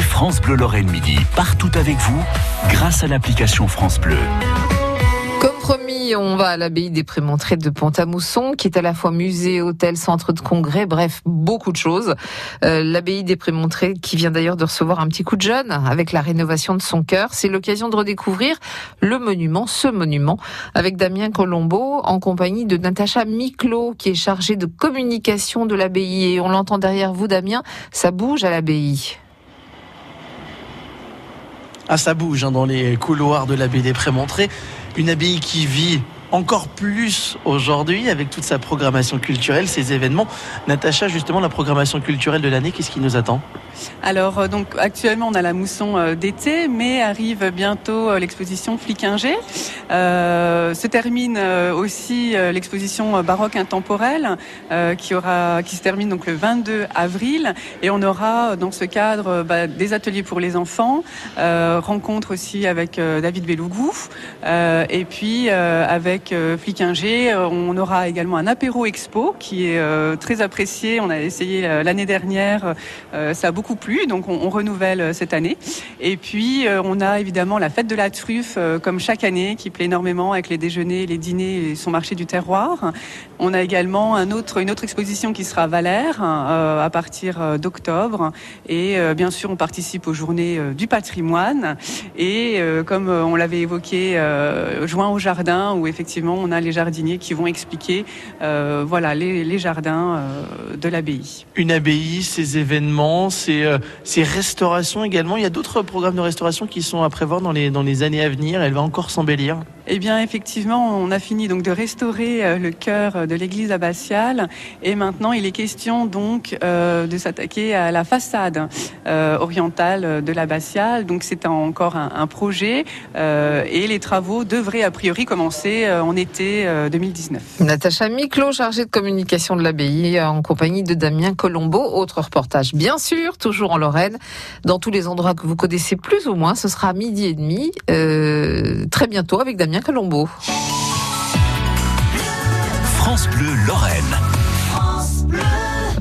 France Bleu Lorraine Midi, partout avec vous, grâce à l'application France Bleu. Comme promis, on va à l'abbaye des Prémontrés de Pont-à-Mousson, qui est à la fois musée, hôtel, centre de congrès, bref, beaucoup de choses. Euh, l'abbaye des Prémontrés, qui vient d'ailleurs de recevoir un petit coup de jeune avec la rénovation de son cœur, c'est l'occasion de redécouvrir le monument, ce monument, avec Damien Colombo, en compagnie de Natacha Miclot, qui est chargée de communication de l'abbaye. Et on l'entend derrière vous, Damien, ça bouge à l'abbaye. Ah, ça bouge hein, dans les couloirs de l'abbaye des Prémontrés. Une abbaye qui vit encore plus aujourd'hui avec toute sa programmation culturelle, ses événements. Natacha, justement, la programmation culturelle de l'année, qu'est-ce qui nous attend? Alors euh, donc actuellement on a la mousson euh, d'été, mais arrive bientôt euh, l'exposition Fliquinger. Euh, se termine aussi l'exposition baroque intemporelle qui aura qui se termine donc le 22 avril et on aura dans ce cadre bah, des ateliers pour les enfants, rencontre aussi avec David Belougou et puis avec Fliquinger on aura également un apéro expo qui est très apprécié. On a essayé l'année dernière, ça a beaucoup plus, donc on, renouvelle euh, cette année. Et puis euh, on a évidemment la fête de la truffe euh, comme chaque année qui plaît énormément avec les déjeuners, les dîners et son marché du terroir. On a également une autre exposition qui sera Valère à partir d'octobre. Et bien sûr on participe aux journées du patrimoine. Et comme on l'avait évoqué, juin au jardin où effectivement on a les jardiniers qui vont expliquer voilà les, jardins de l'abbaye. Une abbaye, ces événements, euh, ces, restaurations également. Il y a d'autres programmes de restauration qui sont à prévoir dans les années à venir. Elle va encore s'embellir. Eh bien, effectivement, on a fini donc de restaurer euh, le cœur de l'église abbatiale et maintenant il est question donc euh, de s'attaquer à la façade orientale de l'abbatiale. Donc c'est encore un, projet et les travaux devraient a priori commencer en été 2019. Natacha Miclot, chargée de communication de l'abbaye, en compagnie de Damien Colombo. Autre reportage, bien sûr, toujours en Lorraine, dans tous les endroits que vous connaissez plus ou moins. Ce sera à midi et demi, euh, très bientôt avec Damien Colombo. France Bleu Lorraine.